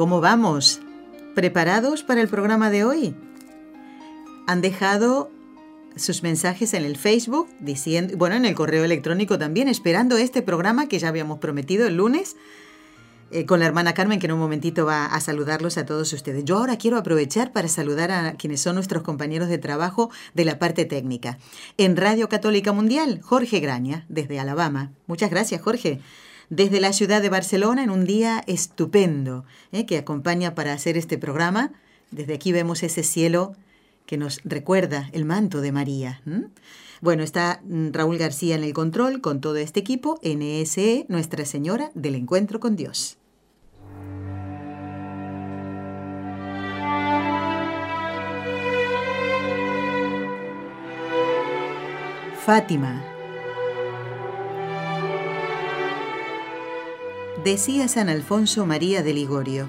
¿Cómo vamos? ¿Preparados para el programa de hoy? Han dejado sus mensajes en el Facebook, diciendo, bueno, en el correo electrónico también, esperando este programa que ya habíamos prometido el lunes eh, con la hermana Carmen, que en un momentito va a saludarlos a todos ustedes. Yo ahora quiero aprovechar para saludar a quienes son nuestros compañeros de trabajo de la parte técnica. En Radio Católica Mundial, Jorge Graña, desde Alabama. Muchas gracias, Jorge. Desde la ciudad de Barcelona, en un día estupendo eh, que acompaña para hacer este programa. Desde aquí vemos ese cielo que nos recuerda el manto de María. Bueno, está mm, Raúl García en el control con todo este equipo, NSE, Nuestra Señora del Encuentro con Dios. Fátima. Decía San Alfonso María de Ligorio,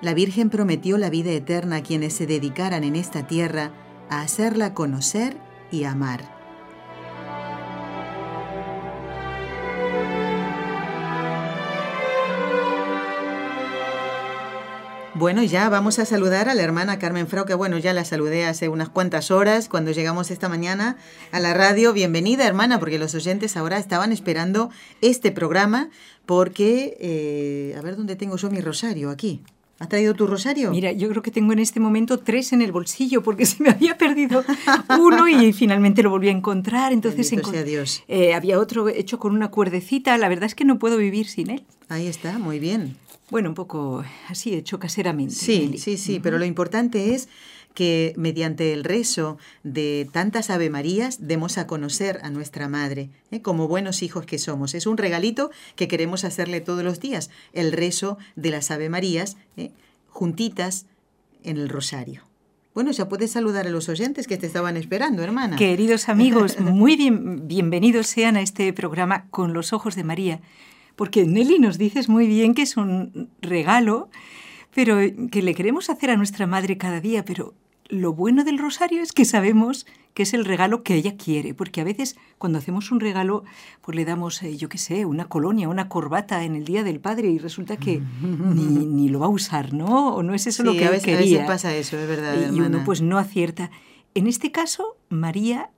la Virgen prometió la vida eterna a quienes se dedicaran en esta tierra a hacerla conocer y amar. Bueno, ya vamos a saludar a la hermana Carmen Frau, que bueno, ya la saludé hace unas cuantas horas cuando llegamos esta mañana a la radio. Bienvenida, hermana, porque los oyentes ahora estaban esperando este programa porque, eh, a ver dónde tengo yo mi rosario, aquí. ¿Has traído tu rosario? Mira, yo creo que tengo en este momento tres en el bolsillo porque se me había perdido uno y finalmente lo volví a encontrar. Entonces sea Dios. Eh, había otro hecho con una cuerdecita. La verdad es que no puedo vivir sin él. Ahí está, muy bien. Bueno, un poco así hecho caseramente. Sí, sí, sí, pero lo importante es que mediante el rezo de tantas Ave Marías demos a conocer a nuestra Madre, ¿eh? como buenos hijos que somos. Es un regalito que queremos hacerle todos los días, el rezo de las Ave Marías, ¿eh? juntitas en el rosario. Bueno, ya puedes saludar a los oyentes que te estaban esperando, hermana. Queridos amigos, muy bien, bienvenidos sean a este programa con los ojos de María, porque Nelly nos dices muy bien que es un regalo pero que le queremos hacer a nuestra madre cada día, pero lo bueno del rosario es que sabemos que es el regalo que ella quiere, porque a veces cuando hacemos un regalo, pues le damos, eh, yo qué sé, una colonia, una corbata en el Día del Padre y resulta que ni, lo va a usar, ¿no? O no es eso lo que a veces, quería. A veces pasa eso, es verdad. Y uno pues no acierta. En este caso, María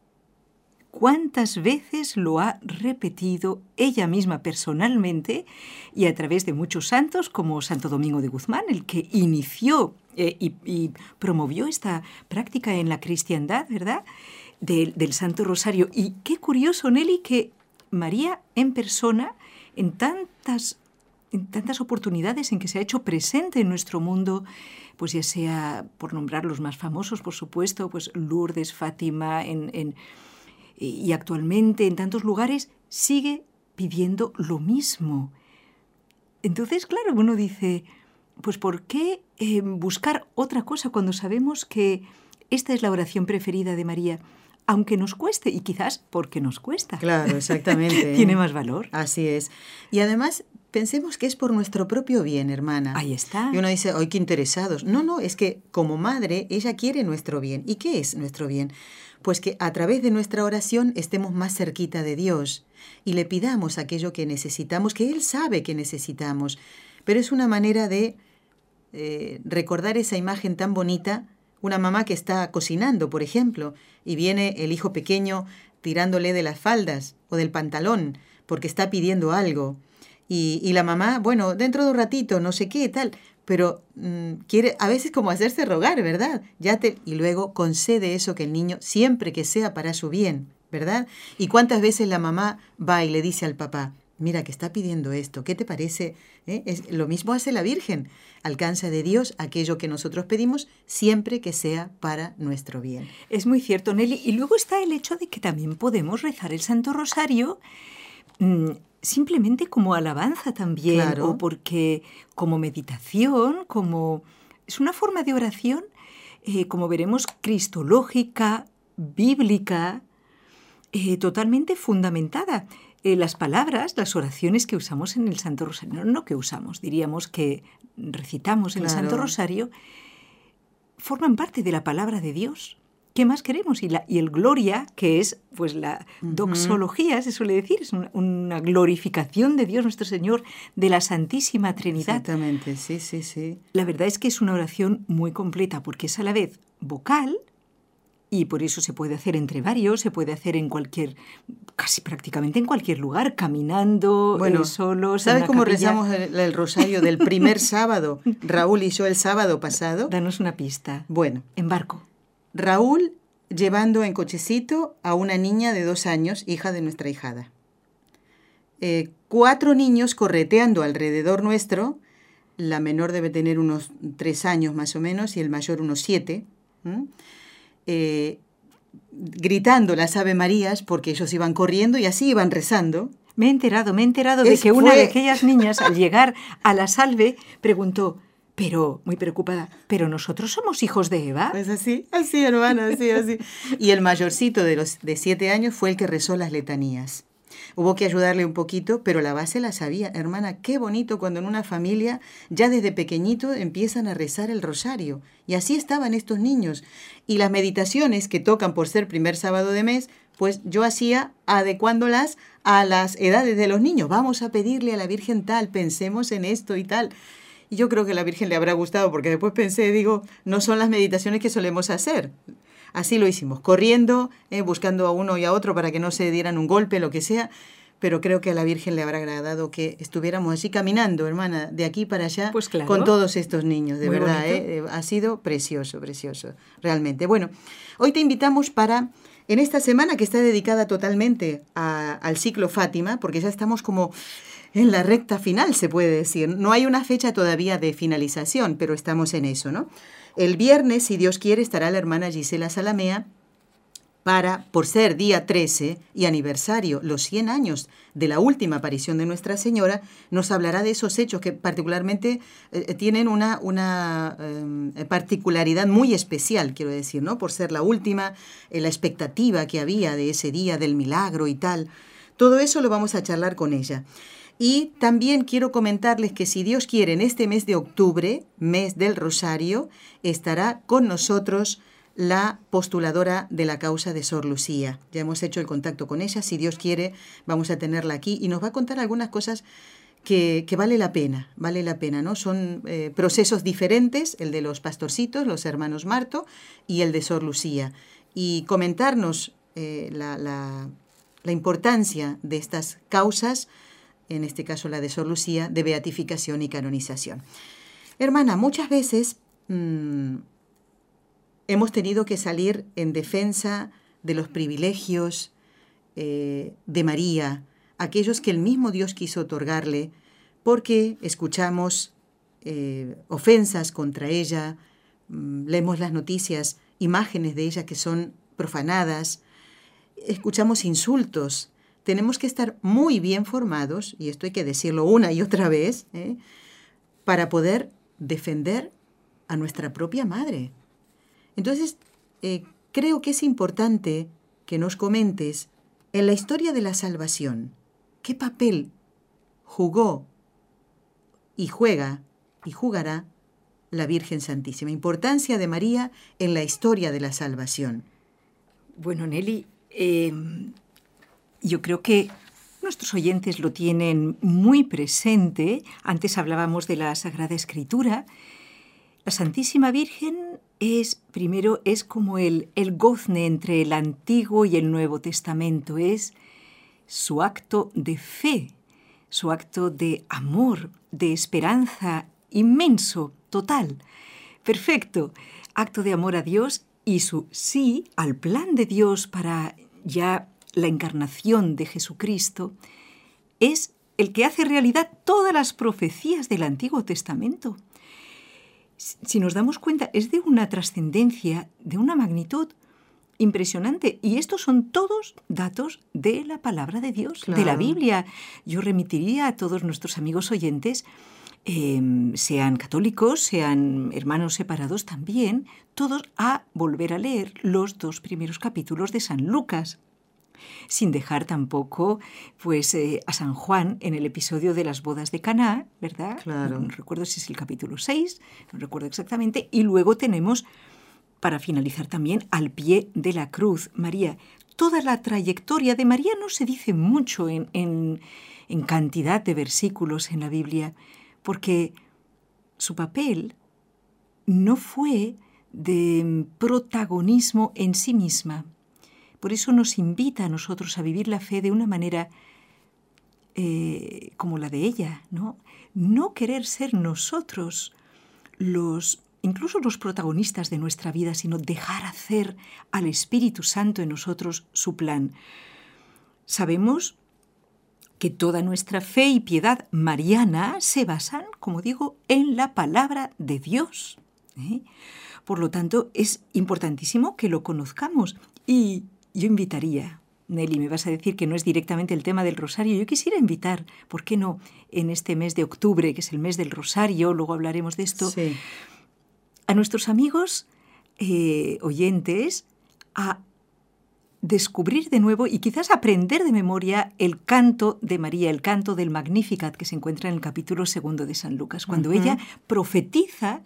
cuántas veces lo ha repetido ella misma personalmente y a través de muchos santos como Santo Domingo de Guzmán, el que inició eh, y, promovió esta práctica en la cristiandad, ¿verdad? del Santo Rosario. Y qué curioso, Nelly, que María en persona, en tantas, en tantas oportunidades en que se ha hecho presente en nuestro mundo, pues ya sea por nombrar los más famosos, por supuesto, pues Lourdes, Fátima, en y actualmente en tantos lugares sigue pidiendo lo mismo. Entonces, claro, uno dice, pues ¿por qué eh, buscar otra cosa cuando sabemos que esta es la oración preferida de María? Aunque nos cueste, y quizás porque nos cuesta. Claro, exactamente. Tiene más valor. Así es. Y además, pensemos que es por nuestro propio bien, hermana. Ahí está. Y uno dice, ¡ay, qué interesados! No, no, es que como madre, ella quiere nuestro bien. ¿Y qué es nuestro bien? pues que a través de nuestra oración estemos más cerquita de Dios y le pidamos aquello que necesitamos, que Él sabe que necesitamos. Pero es una manera de eh, recordar esa imagen tan bonita, una mamá que está cocinando, por ejemplo, y viene el hijo pequeño tirándole de las faldas o del pantalón porque está pidiendo algo. Y, y la mamá, bueno, dentro de un ratito, no sé qué, tal pero mm, quiere a veces como hacerse rogar, ¿verdad? Ya te, y luego concede eso que el niño, siempre que sea para su bien, ¿verdad? Y cuántas veces la mamá va y le dice al papá, mira que está pidiendo esto, ¿qué te parece? ¿Eh? Es, lo mismo hace la Virgen, alcanza de Dios aquello que nosotros pedimos siempre que sea para nuestro bien. Es muy cierto, Nelly. Y luego está el hecho de que también podemos rezar el Santo Rosario. Mm, simplemente como alabanza también, Claro. o porque como meditación, como... Es una forma de oración, eh, como veremos, cristológica, bíblica, eh, totalmente fundamentada. Eh, las palabras, las oraciones que usamos en el Santo Rosario, no, no que usamos, diríamos que recitamos en el Santo. Rosario, forman parte de la palabra de Dios. ¿Qué más queremos? Y, la, y el gloria, que es pues la doxología, se suele decir, es una, una glorificación de Dios nuestro Señor, de la Santísima Trinidad. Exactamente, sí, sí, sí. La verdad es que es una oración muy completa porque es a la vez vocal y por eso se puede hacer entre varios, se puede hacer en cualquier, casi prácticamente en cualquier lugar, caminando, Bueno, eh, solos. ¿sabes cómo capilla. rezamos el, el rosario del primer sábado? Raúl y yo el sábado pasado. Danos una pista. Bueno, En barco. Raúl llevando en cochecito a una niña de dos años, hija de nuestra hijada. Eh, cuatro niños correteando alrededor nuestro. La menor debe tener unos tres años más o menos y el mayor unos siete. Eh, gritando las Ave Marías porque ellos iban corriendo y así iban rezando. Me he enterado, me he enterado de que una fue- de aquellas niñas al llegar a la salve preguntó, pero, muy preocupada, ¿pero nosotros somos hijos de Eva? Pues así, así, hermana, así, así. Y el mayorcito de los de siete años fue el que rezó las letanías. Hubo que ayudarle un poquito, pero la base la sabía. Hermana, qué bonito cuando en una familia ya desde pequeñito empiezan a rezar el rosario. Y así estaban estos niños. Y las meditaciones que tocan por ser primer sábado de mes, pues yo hacía adecuándolas a las edades de los niños. Vamos a pedirle a la Virgen tal, pensemos en esto y tal. Y yo creo que a la Virgen le habrá gustado porque después pensé, digo, no son las meditaciones que solemos hacer. Así lo hicimos, corriendo, eh, buscando a uno y a otro para que no se dieran un golpe, lo que sea. Pero creo que a la Virgen le habrá agradado que estuviéramos así caminando, hermana, de aquí para allá, Pues claro. con todos estos niños, de Muy verdad. eh, eh, ha sido precioso, precioso, realmente. Bueno, hoy te invitamos para, en esta semana que está dedicada totalmente a- al ciclo Fátima, porque ya estamos como en la recta final, se puede decir. No hay una fecha todavía de finalización, pero estamos en eso, ¿no? El viernes, si Dios quiere, estará la hermana Gisela Salamea para, por ser día 13 y aniversario, los 100 años de la última aparición de Nuestra Señora, nos hablará de esos hechos que particularmente eh, tienen una, una eh, particularidad muy especial, quiero decir, ¿no? Por ser la última, eh, la expectativa que había de ese día, del milagro y tal. Todo eso lo vamos a charlar con ella. Y también quiero comentarles que si Dios quiere, en este mes de octubre, mes del Rosario, estará con nosotros la postuladora de la causa de Sor Lucía. Ya hemos hecho el contacto con ella, si Dios quiere, vamos a tenerla aquí y nos va a contar algunas cosas que, vale la pena, vale la pena, ¿no? Son eh, procesos diferentes, el de los pastorcitos, los hermanos Marto, y el de Sor Lucía. Y comentarnos eh, la, la, la importancia de estas causas, en este caso la de Sor Lucía, de beatificación y canonización. Hermana, muchas veces mmm, hemos tenido que salir en defensa de los privilegios eh, de María, aquellos que el mismo Dios quiso otorgarle, porque escuchamos eh, ofensas contra ella, mmm, leemos las noticias, imágenes de ella que son profanadas, escuchamos insultos. Tenemos que estar muy bien formados, y esto hay que decirlo una y otra vez, ¿eh? para poder defender a nuestra propia madre. Entonces, eh, creo que es importante que nos comentes en la historia de la salvación, qué papel jugó y juega y jugará la Virgen Santísima. Importancia de María en la historia de la salvación. Bueno, Nelly, eh, yo creo que nuestros oyentes lo tienen muy presente. Antes hablábamos de la Sagrada Escritura. La Santísima Virgen es, primero, es como el, el gozne entre el Antiguo y el Nuevo Testamento. Es su acto de fe, su acto de amor, de esperanza inmenso, total, perfecto. Acto de amor a Dios y su sí al plan de Dios para ya la encarnación de Jesucristo, es el que hace realidad todas las profecías del Antiguo Testamento. Si nos damos cuenta, es de una trascendencia, de una magnitud impresionante. Y estos son todos datos de la palabra de Dios, de la Biblia. Yo remitiría a todos nuestros amigos oyentes, em, sean católicos, sean hermanos separados también, todos a volver a leer los dos primeros capítulos de San Lucas sin dejar tampoco pues eh, a San Juan en el episodio de las bodas de Caná, ¿verdad? Claro. No recuerdo si es el capítulo 6, no recuerdo exactamente, y luego tenemos para finalizar también al pie de la cruz, María. Toda la trayectoria de María no se dice mucho en, en cantidad de versículos en la Biblia, porque su papel no fue de protagonismo en sí misma. Por eso nos invita a nosotros a vivir la fe de una manera eh, como la de ella, ¿no? No querer ser nosotros los incluso los protagonistas de nuestra vida, sino dejar hacer al Espíritu Santo en nosotros su plan. Sabemos que toda nuestra fe y piedad mariana se basan, como digo, en la palabra de Dios. ¿eh? Por lo tanto, es importantísimo que lo conozcamos. Y yo invitaría, Nelly, me vas a decir que no es directamente el tema del rosario. Yo quisiera invitar, ¿por qué no? En este mes de octubre, que es el mes del rosario, luego hablaremos de esto, Sí. a nuestros amigos eh, oyentes a descubrir de nuevo y quizás aprender de memoria el canto de María, el canto del Magnificat que se encuentra en el capítulo segundo de San Lucas, cuando ella profetiza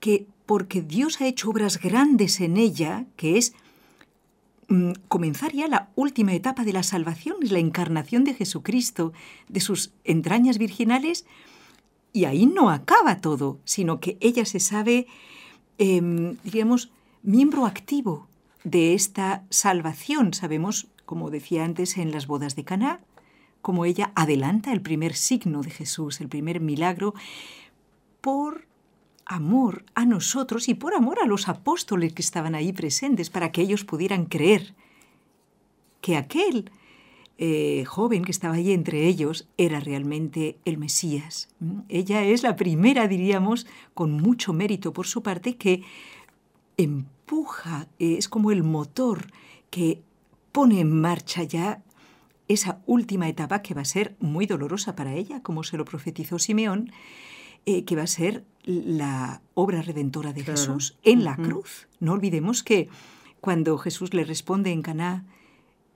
que porque Dios ha hecho obras grandes en ella, que es comenzar ya la última etapa de la salvación, es la encarnación de Jesucristo, de sus entrañas virginales, y ahí no acaba todo, sino que ella se sabe, em, diríamos, miembro activo de esta salvación. Sabemos, como decía antes en las bodas de Caná, como ella adelanta el primer signo de Jesús, el primer milagro, por amor a nosotros y por amor a los apóstoles que estaban ahí presentes, para que ellos pudieran creer que aquel eh, joven que estaba allí entre ellos era realmente el Mesías. Ella es la primera, diríamos, con mucho mérito por su parte, que empuja, eh, es como el motor que pone en marcha ya esa última etapa que va a ser muy dolorosa para ella, como se lo profetizó Simeón, eh, que va a ser la obra redentora de Claro. Jesús en la cruz. No olvidemos que cuando Jesús le responde en Caná,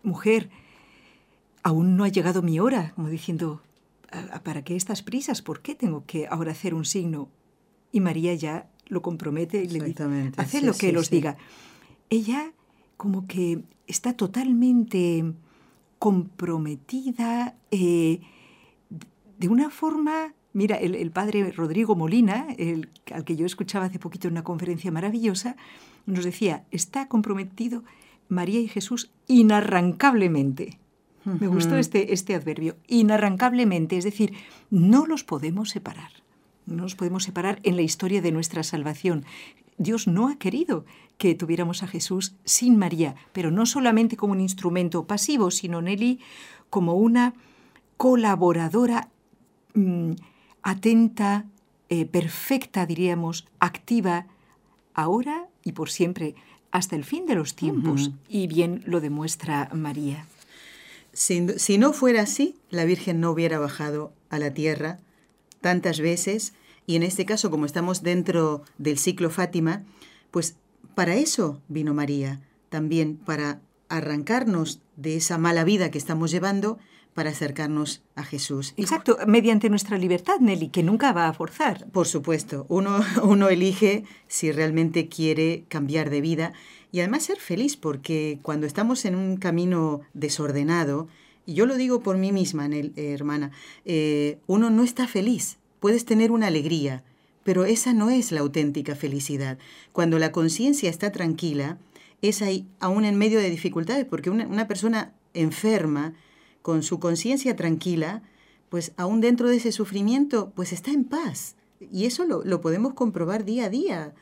mujer, aún no ha llegado mi hora, como diciendo, "¿A- a- ¿para qué estas prisas? ¿Por qué tengo que ahora hacer un signo? Y María ya lo compromete y le dice, haced sí, lo que sí, él os sí. diga. Ella como que está totalmente comprometida eh, de una forma... Mira, el, el padre Rodrigo Molina, el, al que yo escuchaba hace poquito en una conferencia maravillosa, nos decía, está comprometido María y Jesús inarrancablemente. Me gustó este, este adverbio, inarrancablemente, es decir, no los podemos separar. No nos podemos separar en la historia de nuestra salvación. Dios no ha querido que tuviéramos a Jesús sin María, pero no solamente como un instrumento pasivo, sino Nelly como una colaboradora mm, atenta, eh, perfecta, diríamos, activa, ahora y por siempre, hasta el fin de los tiempos. Y bien lo demuestra María. Sin- si no fuera así, la Virgen no hubiera bajado a la tierra tantas veces y en este caso, como estamos dentro del ciclo Fátima, pues para eso vino María, también para arrancarnos de esa mala vida que estamos llevando para acercarnos a Jesús. Exacto, mediante nuestra libertad, Nelly, que nunca va a forzar. Por supuesto, uno, uno elige si realmente quiere cambiar de vida y además ser feliz, porque cuando estamos en un camino desordenado, y yo lo digo por mí misma, Nel- eh, hermana, eh, uno no está feliz. Puedes tener una alegría, pero esa no es la auténtica felicidad. Cuando la conciencia está tranquila, es ahí, aún en medio de dificultades, porque una, una persona enferma, con su conciencia tranquila, pues aún dentro de ese sufrimiento, pues está en paz. Y eso lo, lo podemos comprobar día a día.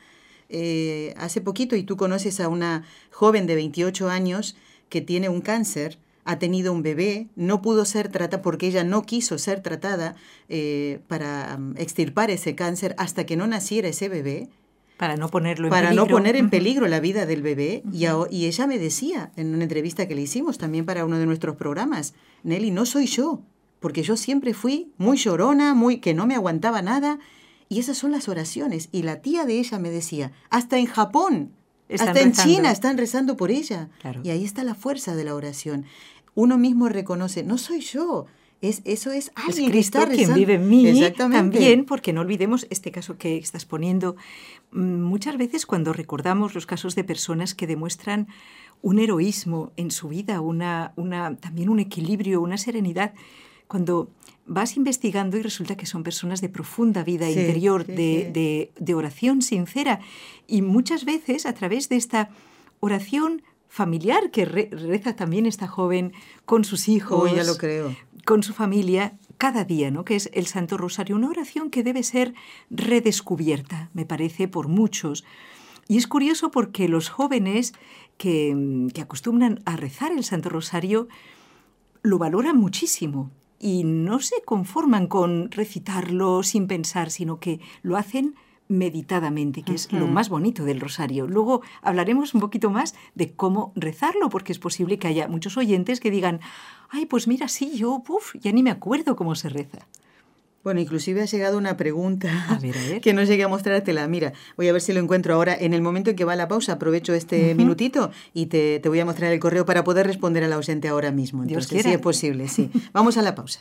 Eh, hace poquito, y tú conoces a una joven de 28 años que tiene un cáncer, ha tenido un bebé, no pudo ser tratada porque ella no quiso ser tratada eh, para um, extirpar ese cáncer hasta que no naciera ese bebé. Para no ponerlo en para peligro. no poner en peligro la vida del bebé. y, y ella me decía en una entrevista que le hicimos también para uno de nuestros programas, Nelly, no soy yo, porque yo siempre fui muy llorona, muy que no me aguantaba nada. Y esas son las oraciones. Y la tía de ella me decía, hasta en Japón, hasta en China están rezando por ella. Y ahí está la fuerza de la oración. Uno mismo reconoce, no soy yo, es, eso es alguien que está quien vive en mí también, porque no olvidemos este caso que estás poniendo. Mm, muchas veces cuando recordamos los casos de personas que demuestran un heroísmo en su vida, una, una, también un equilibrio, una serenidad, cuando vas investigando y resulta que son personas de profunda vida interior, de, De, oración sincera, y muchas veces a través de esta oración familiar que reza también esta joven con sus hijos, ya lo creo con su familia cada día, ¿no? que es el Santo Rosario, una oración que debe ser redescubierta, me parece, por muchos. Y es curioso porque los jóvenes que, que acostumbran a rezar el Santo Rosario lo valoran muchísimo y no se conforman con recitarlo sin pensar, sino que lo hacen meditadamente, que es lo más bonito del rosario. Luego hablaremos un poquito más de cómo rezarlo, porque es posible que haya muchos oyentes que digan, ay, pues mira, sí, yo, puf, ya ni me acuerdo cómo se reza. Bueno, inclusive ha llegado una pregunta que no llegué a mostrártela. Mira, voy a ver si lo encuentro ahora. En el momento en que va la pausa, aprovecho este minutito y te, voy a mostrar el correo para poder responder a la oyente ahora mismo. Entonces, Dios sí es posible, sí. Vamos a la pausa.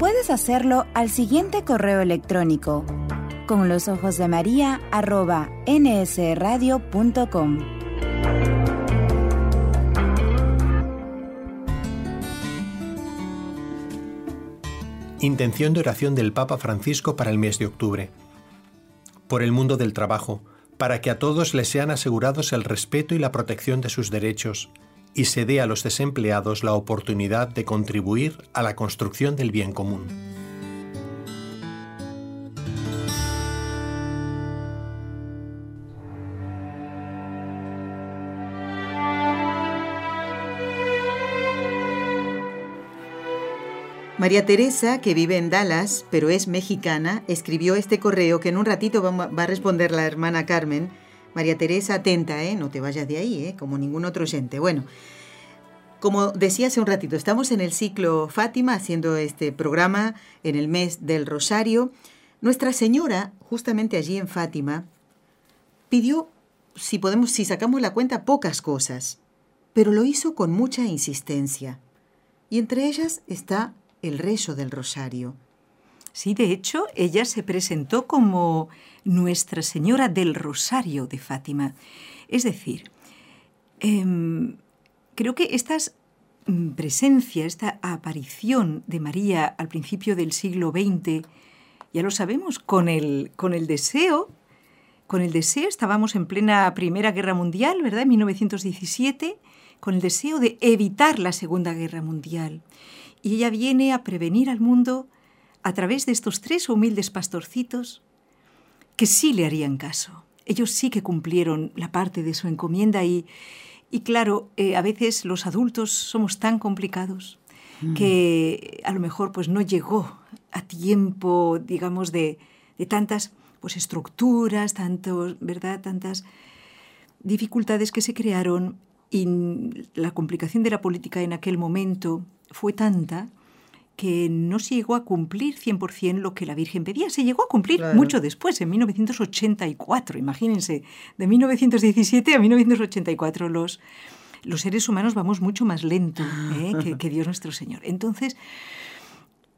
Puedes hacerlo al siguiente correo electrónico con los ojos de María arroba nsradio.com. Intención de oración del Papa Francisco para el mes de octubre. Por el mundo del trabajo, para que a todos les sean asegurados el respeto y la protección de sus derechos, y se dé a los desempleados la oportunidad de contribuir a la construcción del bien común. María Teresa, que vive en Dallas, pero es mexicana, escribió este correo que en un ratito va a responder la hermana Carmen, María Teresa, atenta, ¿eh? no te vayas de ahí, ¿eh? como ningún otro oyente. Bueno, como decía hace un ratito, estamos en el ciclo Fátima haciendo este programa en el mes del Rosario. Nuestra Señora, justamente allí en Fátima, pidió, si podemos, si sacamos la cuenta, pocas cosas, pero lo hizo con mucha insistencia. Y entre ellas está el rezo del Rosario. Sí, de hecho, ella se presentó como Nuestra Señora del Rosario de Fátima. Es decir, em, creo que esta mm, presencia, esta aparición de María al principio del siglo XX, ya lo sabemos, con el, con el deseo, con el deseo, estábamos en plena Primera Guerra Mundial, ¿verdad? En 1917, con el deseo de evitar la Segunda Guerra Mundial. Y ella viene a prevenir al mundo a través de estos tres humildes pastorcitos que sí le harían caso. Ellos sí que cumplieron la parte de su encomienda y, y claro, eh, a veces los adultos somos tan complicados mm. que a lo mejor pues no llegó a tiempo, digamos, de, de tantas pues estructuras, tantos, ¿verdad? tantas dificultades que se crearon y la complicación de la política en aquel momento fue tanta que no se llegó a cumplir 100% lo que la Virgen pedía. Se llegó a cumplir mucho después, en 1984, imagínense, de 1917 a 1984 los, los seres humanos vamos mucho más lento ¿eh? que, que Dios nuestro Señor. Entonces,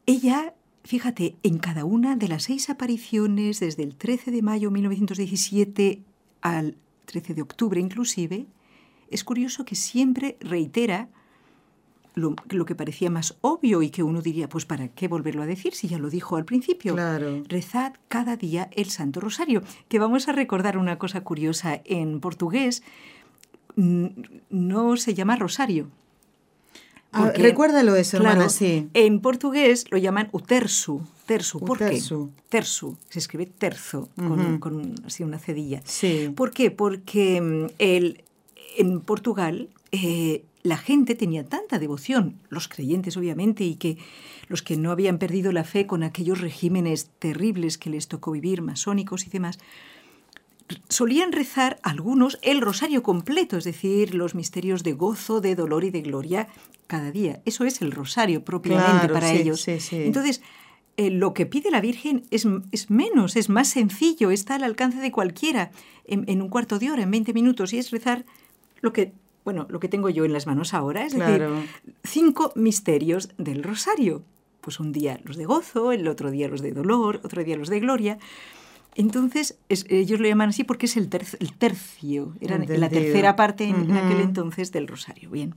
ella fíjate, en cada una de las seis apariciones, desde el 13 de mayo de 1917 al 13 de octubre inclusive, es curioso que siempre reitera lo, lo, que parecía más obvio y que uno diría, pues ¿para qué volverlo a decir si ya lo dijo al principio? Claro. Rezad cada día el Santo Rosario, que vamos a recordar una cosa curiosa, en portugués no se llama rosario. Ah, recuérdalo eso, hermana, sí. En portugués lo llaman utersu. Tersu, ¿por qué? Tersu. Se escribe terzo, con, así una cedilla. Sí. ¿Por qué? Porque mm, el, en Portugal eh, la gente tenía tanta devoción, los creyentes obviamente, y que los que no habían perdido la fe con aquellos regímenes terribles que les tocó vivir, masónicos y demás, solían rezar algunos el rosario completo, es decir, los misterios de gozo, de dolor y de gloria cada día. Eso es el rosario propiamente para ellos. Entonces, eh, lo que pide la Virgen es, es, menos, es más sencillo, está al alcance de cualquiera en, un cuarto de hora, en 20 minutos, y es rezar lo que, bueno, lo que tengo yo en las manos ahora, es decir, cinco misterios del rosario. Pues un día los de gozo, el otro día los de dolor, otro día los de gloria. Entonces, ellos lo llaman así porque es el, tercio, era la tercera parte en, aquel entonces del rosario. Bien.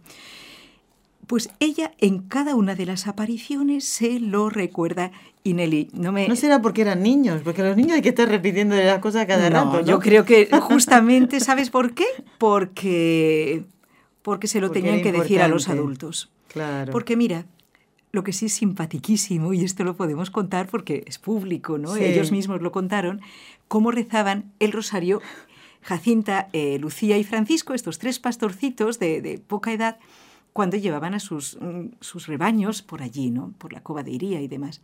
Pues ella en cada una de las apariciones se lo recuerda y Nelly, no me... No será porque eran niños, porque los niños hay que estar repitiendo las cosas cada rato, Yo creo que justamente, ¿sabes por qué? Porque, porque se lo tenían que decir a los adultos. Claro. Porque mira, lo que sí es simpatiquísimo, y esto lo podemos contar porque es público, ¿no? Ellos mismos lo contaron, cómo rezaban el rosario Jacinta, eh, Lucía y Francisco, estos tres pastorcitos de, poca edad, cuando llevaban a sus, mm, sus, rebaños por allí, ¿no? Por la cova de Iría y demás.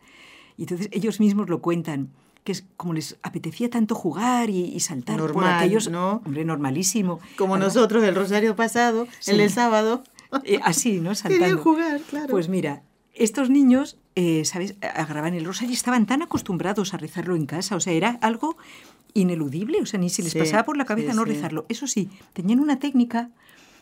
Y entonces ellos mismos lo cuentan, que es como les apetecía tanto jugar y, saltar por aquellos... ¿no? Hombre, normalísimo. Como nosotros el rosario pasado, el del sábado. Eh, así, ¿no? Saltando. Querían jugar, claro. Pues mira, estos niños, eh, ¿sabes? Agarraban el rosario y estaban tan acostumbrados a rezarlo en casa, o sea, era algo ineludible, o sea, ni se les pasaba por la cabeza no rezarlo. Eso sí, tenían una técnica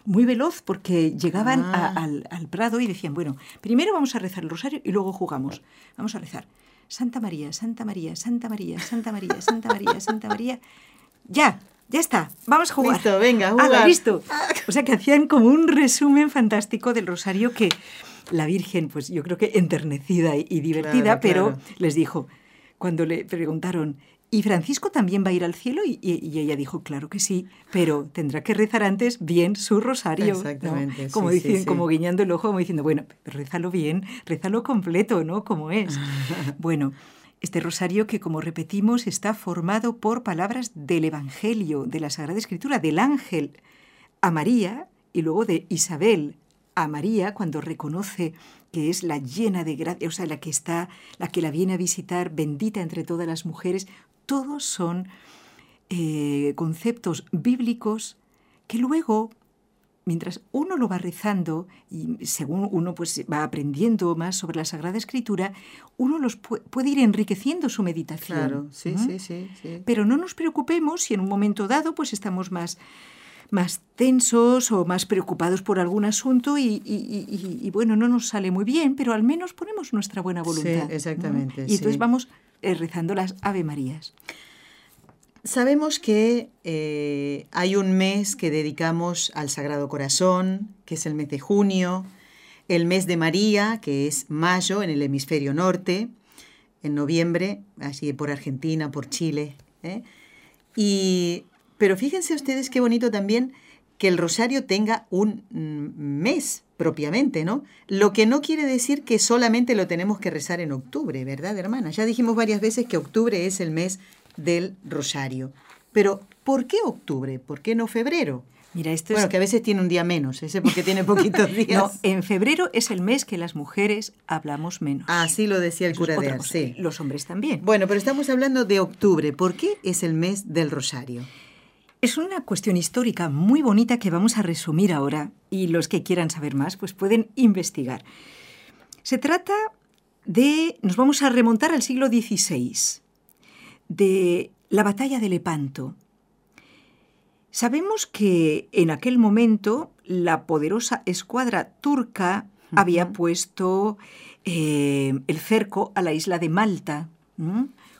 muy veloz porque llegaban ah. al, al, prado y decían, bueno, primero vamos a rezar el rosario y luego jugamos. Vamos a rezar. Santa María, Santa María, Santa María, Santa María, Santa María, Santa María. Ya, ya está, vamos a jugar. Listo, venga, jugar. listo. O sea que hacían como un resumen fantástico del rosario que la Virgen, pues yo creo que enternecida y, divertida, pero les dijo, cuando le preguntaron, ¿y Francisco también va a ir al cielo? Y, ella dijo, claro que sí, pero tendrá que rezar antes bien su rosario. Exactamente. Como, dicen, como guiñando el ojo, como diciendo, bueno, rézalo bien, rézalo completo, ¿no? Como es. bueno. Este rosario que, como repetimos, está formado por palabras del Evangelio, de la Sagrada Escritura, del ángel a María y luego de Isabel a María cuando reconoce que es la llena de gracia, o sea, la que está, la que la viene a visitar, bendita entre todas las mujeres, todos son eh, conceptos bíblicos que luego, mientras uno lo va rezando y según uno pues va aprendiendo más sobre la Sagrada Escritura, uno los puede, ir enriqueciendo su meditación. Claro, sí, sí, sí, sí. Pero no nos preocupemos si en un momento dado pues estamos más más tensos o más preocupados por algún asunto y, bueno, no nos sale muy bien, pero al menos ponemos nuestra buena voluntad. Sí, exactamente. Y entonces vamos eh, rezando las Ave Marías. Sabemos que eh, hay un mes que dedicamos al Sagrado Corazón, que es el mes de junio, el mes de María, que es mayo en el hemisferio norte, en noviembre, así por Argentina, por Chile. ¿eh? Y pero fíjense ustedes qué bonito también que el rosario tenga un mm, mes propiamente, ¿no? Lo que no quiere decir que solamente lo tenemos que rezar en octubre, ¿verdad, hermana? Ya dijimos varias veces que octubre es el mes del rosario. Pero, ¿por qué octubre? ¿Por qué no febrero? Mira, esto bueno, que a veces tiene un día menos, ese porque tiene poquitos días. no, en febrero es el mes que las mujeres hablamos menos. Así lo decía el cura de sí. Los hombres también. Bueno, pero estamos hablando de octubre. ¿Por qué es el mes del rosario? Es una cuestión histórica muy bonita que vamos a resumir ahora y los que quieran saber más pues pueden investigar. Se trata de, nos vamos a remontar al siglo XVI, de la batalla de Lepanto. Sabemos que en aquel momento la poderosa escuadra turca había puesto eh, el cerco a la isla de Malta,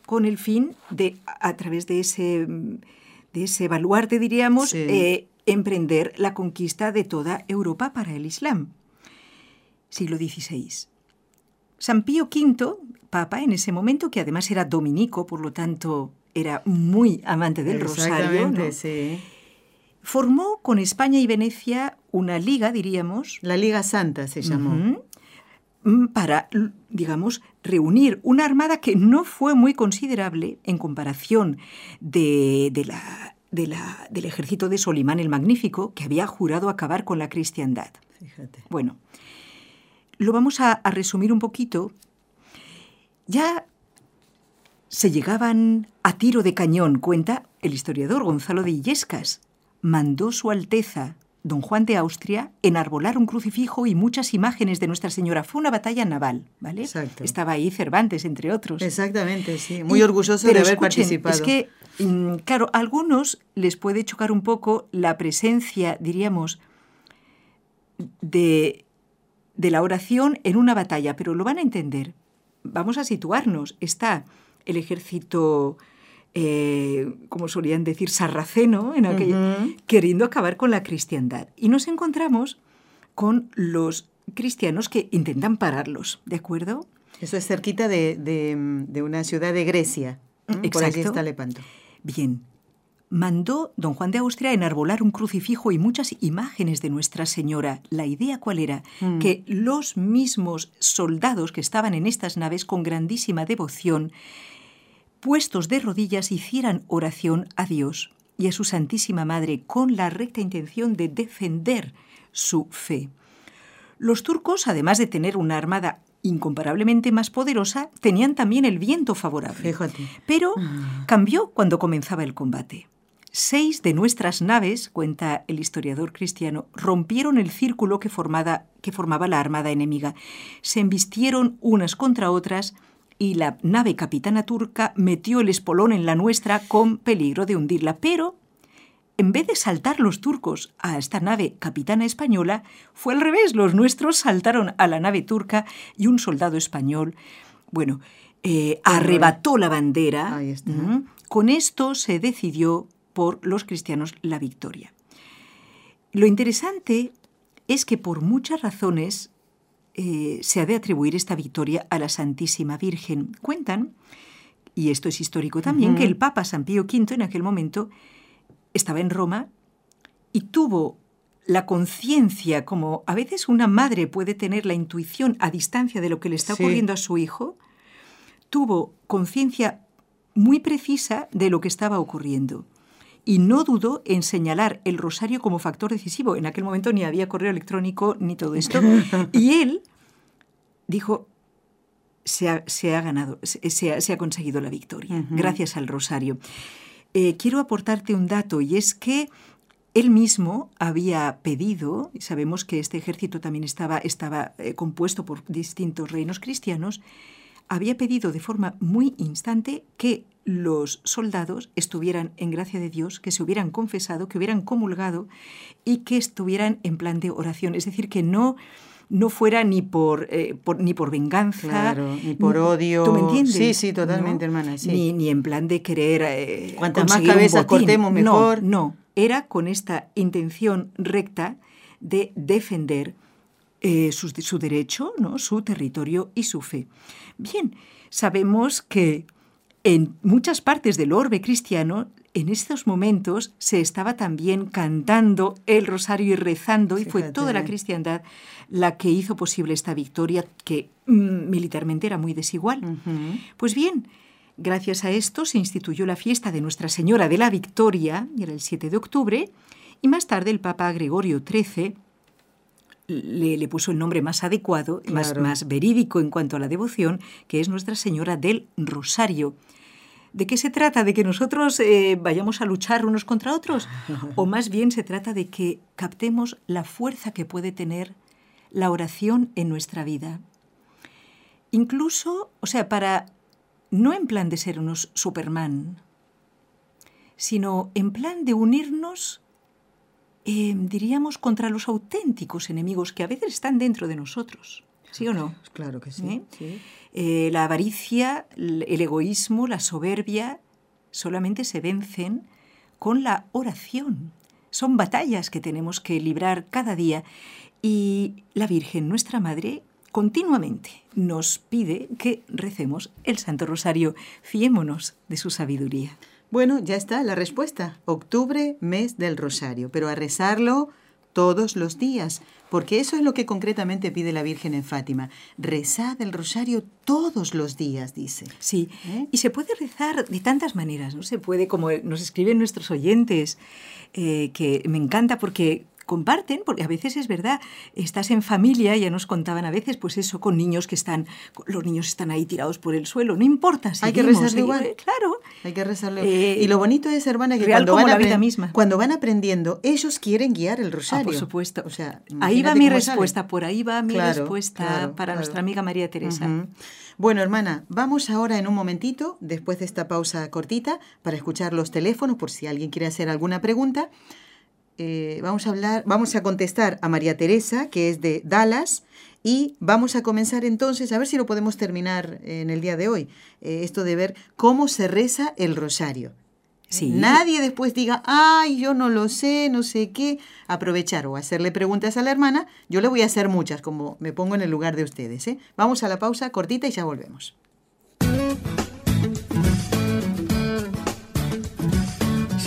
con el fin de, a través de ese de ese baluarte, diríamos, Sí. eh, emprender la conquista de toda Europa para el Islam. siglo XVI. San Pío V, papa en ese momento, que además era dominico, por lo tanto era muy amante del rosario, ¿no? sí. formó con España y Venecia una liga, diríamos, La Liga Santa se llamó. Para, l- digamos, reunir una armada que no fue muy considerable en comparación de, de la, de la- del ejército de Solimán el Magnífico, que había jurado acabar con la cristiandad. Fíjate. Bueno, lo vamos a, a resumir un poquito. Ya se llegaban a tiro de cañón, cuenta el historiador Gonzalo de Illescas. Mandó su Alteza, don Juan de Austria, enarbolar un crucifijo y muchas imágenes de Nuestra Señora. Fue una batalla naval, ¿vale? Exacto. Estaba ahí Cervantes, entre otros. Exactamente, sí. Muy Y- orgulloso de haber escuchen, participado. Es que, mm, claro, a algunos les puede chocar un poco la presencia, diríamos, de, de la oración en una batalla, pero lo van a entender. Vamos a situarnos. Está el ejército, eh, como solían decir, sarraceno, en aquel- queriendo acabar con la cristiandad. Y nos encontramos con los cristianos que intentan pararlos, ¿de acuerdo? Eso es cerquita de, de- de una ciudad de Grecia. ¿m? Por allí Exacto. está Lepanto. Bien. Mandó don Juan de Austria enarbolar un crucifijo y muchas imágenes de Nuestra Señora. La idea cuál era? Mm. Que los mismos soldados que estaban en estas naves con grandísima devoción, puestos de rodillas, hicieran oración a Dios y a su Santísima Madre con la recta intención de defender su fe. Los turcos, además de tener una armada incomparablemente más poderosa, tenían también el viento favorable. Fíjate. Pero cambió cuando comenzaba el combate. Seis de nuestras naves, cuenta el historiador cristiano, rompieron el círculo que, formada- que formaba la armada enemiga. Se embistieron unas contra otras y la nave capitana turca metió el espolón en la nuestra con peligro de hundirla. Pero, en vez de saltar los turcos a esta nave capitana española, fue al revés. Los nuestros saltaron a la nave turca y un soldado español, bueno, eh, arrebató la bandera. Ahí está. Con esto se decidió por los cristianos la victoria. Lo interesante es que por muchas razones eh, se ha de atribuir esta victoria a la Santísima Virgen. Cuentan, y esto es histórico también, que el Papa San Pío V en aquel momento estaba en Roma y tuvo la conciencia, como a veces una madre puede tener la intuición a distancia de lo que le está Sí. ocurriendo a su hijo, tuvo conciencia muy precisa de lo que estaba ocurriendo. Y no dudó en señalar el rosario como factor decisivo. En aquel momento ni había correo electrónico ni todo esto. Y él dijo, se ha, se ha ganado, se, se ha, se ha conseguido la victoria, gracias al rosario. Eh, quiero aportarte un dato y es que él mismo había pedido, y sabemos que este ejército también estaba, estaba eh, compuesto por distintos reinos cristianos, había pedido de forma muy instante que los soldados estuvieran en gracia de Dios, que se hubieran confesado, que hubieran comulgado y que estuvieran en plan de oración. Es decir, que no, no fuera ni por, eh, por- ni por venganza. Claro, ni por odio. ¿Tú me entiendes? Sí, sí, totalmente, ¿No? hermana, sí. Ni, ni en plan de querer. eh, Cuantas más cabezas cortemos, No, mejor. No, era con esta intención recta de defender eh, su, su derecho, ¿no? su territorio y su fe. Bien, sabemos que en muchas partes del orbe cristiano, en estos momentos se estaba también cantando el rosario y rezando, y fue toda la cristiandad la que hizo posible esta victoria, que mm, militarmente era muy desigual. Pues bien, gracias a esto se instituyó la fiesta de Nuestra Señora de la Victoria, y era el 7 de octubre, y más tarde el Papa Gregorio XIII le, le puso el nombre más adecuado, más, más verídico en cuanto a la devoción, que es Nuestra Señora del Rosario. ¿De qué se trata? ¿De que nosotros eh, vayamos a luchar unos contra otros? ¿O más bien se trata de que captemos la fuerza que puede tener la oración en nuestra vida? Incluso, o sea, para no en plan de ser unos Superman, sino en plan de unirnos, eh, diríamos, contra los auténticos enemigos que a veces están dentro de nosotros. ¿Sí o no? Claro que sí. ¿Eh? sí. Eh, la avaricia, el egoísmo, la soberbia, solamente se vencen con la oración. son batallas que tenemos que librar cada día y la Virgen, nuestra Madre, continuamente nos pide que recemos el Santo Rosario. Fiémonos de su sabiduría. Bueno, ya está la respuesta. Octubre, mes del Rosario, pero a rezarlo todos los días, porque eso es lo que concretamente pide la Virgen en Fátima. Rezad el rosario todos los días, dice. Sí, ¿Eh? y se puede rezar de tantas maneras, ¿no? Se puede, como nos escriben nuestros oyentes, eh, que me encanta porque comparten, porque a veces es verdad, estás en familia, ya nos contaban a veces, pues eso, con niños que están, los niños están ahí tirados por el suelo, no importa. Hay que rezarle igual. Eh, claro. Hay que rezarle eh, Y lo bonito es, hermana, que cuando van, cuando van aprendiendo, ellos quieren guiar el rosario. Ah, por supuesto. O sea, ahí va mi respuesta, por ahí va mi respuesta para nuestra amiga María Teresa. Bueno, hermana, vamos ahora en un momentito, después de esta pausa cortita, para escuchar los teléfonos por si alguien quiere hacer alguna pregunta. Eh, vamos a hablar, vamos a contestar a María Teresa, que es de Dallas, y vamos a comenzar entonces, a ver si lo podemos terminar en el día de hoy, eh, esto de ver cómo se reza el rosario. Sí. Nadie después diga, ay, yo no lo sé, no sé qué. Aprovechar o hacerle preguntas a la hermana. Yo le voy a hacer muchas, como me pongo en el lugar de ustedes. ¿eh? Vamos a la pausa cortita y ya volvemos.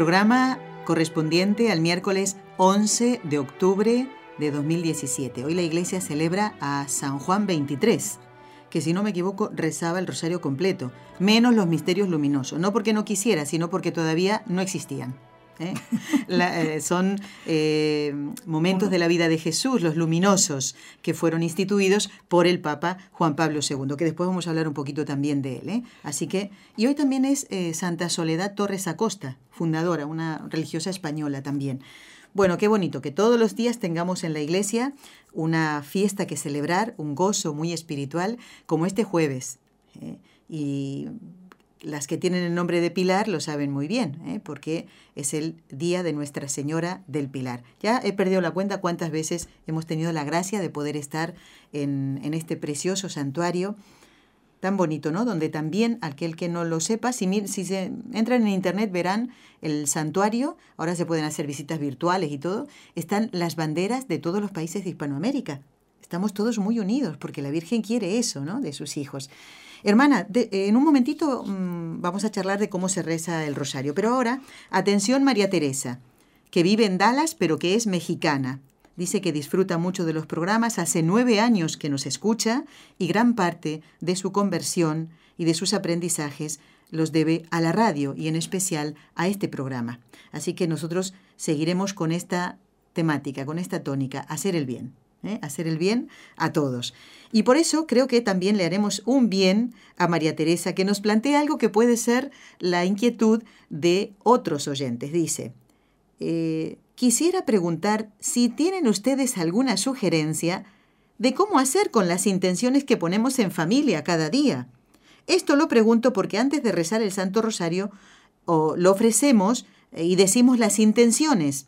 Programa correspondiente al miércoles 11 de octubre de 2017. Hoy la iglesia celebra a San Juan 23, que si no me equivoco rezaba el rosario completo, menos los misterios luminosos, no porque no quisiera, sino porque todavía no existían. ¿Eh? Eh, son eh, momentos de la vida de Jesús, los luminosos, que fueron instituidos por el Papa Juan Pablo II, que después vamos a hablar un poquito también de él. Así que, y hoy también es Santa Soledad Torres Acosta, fundadora, una religiosa española también. Bueno, qué bonito que todos los días tengamos en la iglesia una fiesta que celebrar, un gozo muy espiritual, como este jueves. Y las que tienen el nombre de Pilar lo saben muy bien, ¿eh? porque es el día de Nuestra Señora del Pilar. Ya he perdido la cuenta cuántas veces hemos tenido la gracia de poder estar en, este precioso santuario tan bonito, ¿no? Donde también aquel que no lo sepa, si, si se entran en internet verán el santuario, ahora se pueden hacer visitas virtuales y todo, están las banderas de todos los países de Hispanoamérica. Estamos todos muy unidos porque la Virgen quiere eso, ¿no? De sus hijos. Hermana, en un momentito mm, vamos a charlar de cómo se reza el rosario, pero ahora, atención María Teresa, que vive en Dallas, pero que es mexicana. Dice que disfruta mucho de los programas, hace nueve años que nos escucha y gran parte de su conversión y de sus aprendizajes los debe a la radio y en especial a este programa. Así que nosotros seguiremos con esta temática, con esta tónica, hacer el bien. ¿Eh? hacer el bien a todos. Y por eso creo que también le haremos un bien a María Teresa, que nos plantea algo que puede ser la inquietud de otros oyentes. Dice, eh, quisiera preguntar si tienen ustedes alguna sugerencia de cómo hacer con las intenciones que ponemos en familia cada día. Esto lo pregunto porque antes de rezar el Santo Rosario o lo ofrecemos y decimos las intenciones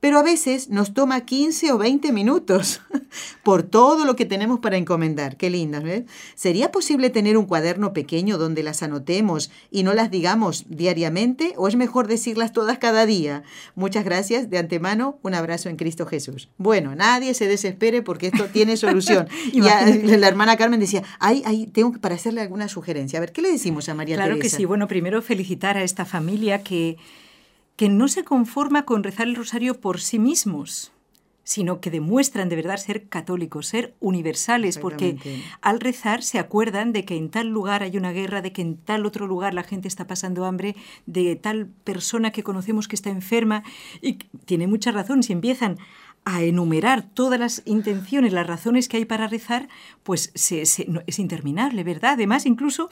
pero a veces nos toma 15 o 20 minutos por todo lo que tenemos para encomendar. Qué lindas, ¿ves? ¿Sería posible tener un cuaderno pequeño donde las anotemos y no las digamos diariamente o es mejor decirlas todas cada día? Muchas gracias de antemano, un abrazo en Cristo Jesús. Bueno, nadie se desespere porque esto tiene solución. y la hermana Carmen decía, ay, ay, tengo que para hacerle alguna sugerencia. A ver, ¿qué le decimos a María Teresa? Claro que sí. Bueno, primero felicitar a esta familia que que no se conforma con rezar el rosario por sí mismos, sino que demuestran de verdad ser católicos, ser universales, porque al rezar se acuerdan de que en tal lugar hay una guerra, de que en tal otro lugar la gente está pasando hambre, de tal persona que conocemos que está enferma, y tiene mucha razón, si empiezan a enumerar todas las intenciones, las razones que hay para rezar, pues es interminable, ¿verdad? Además, incluso,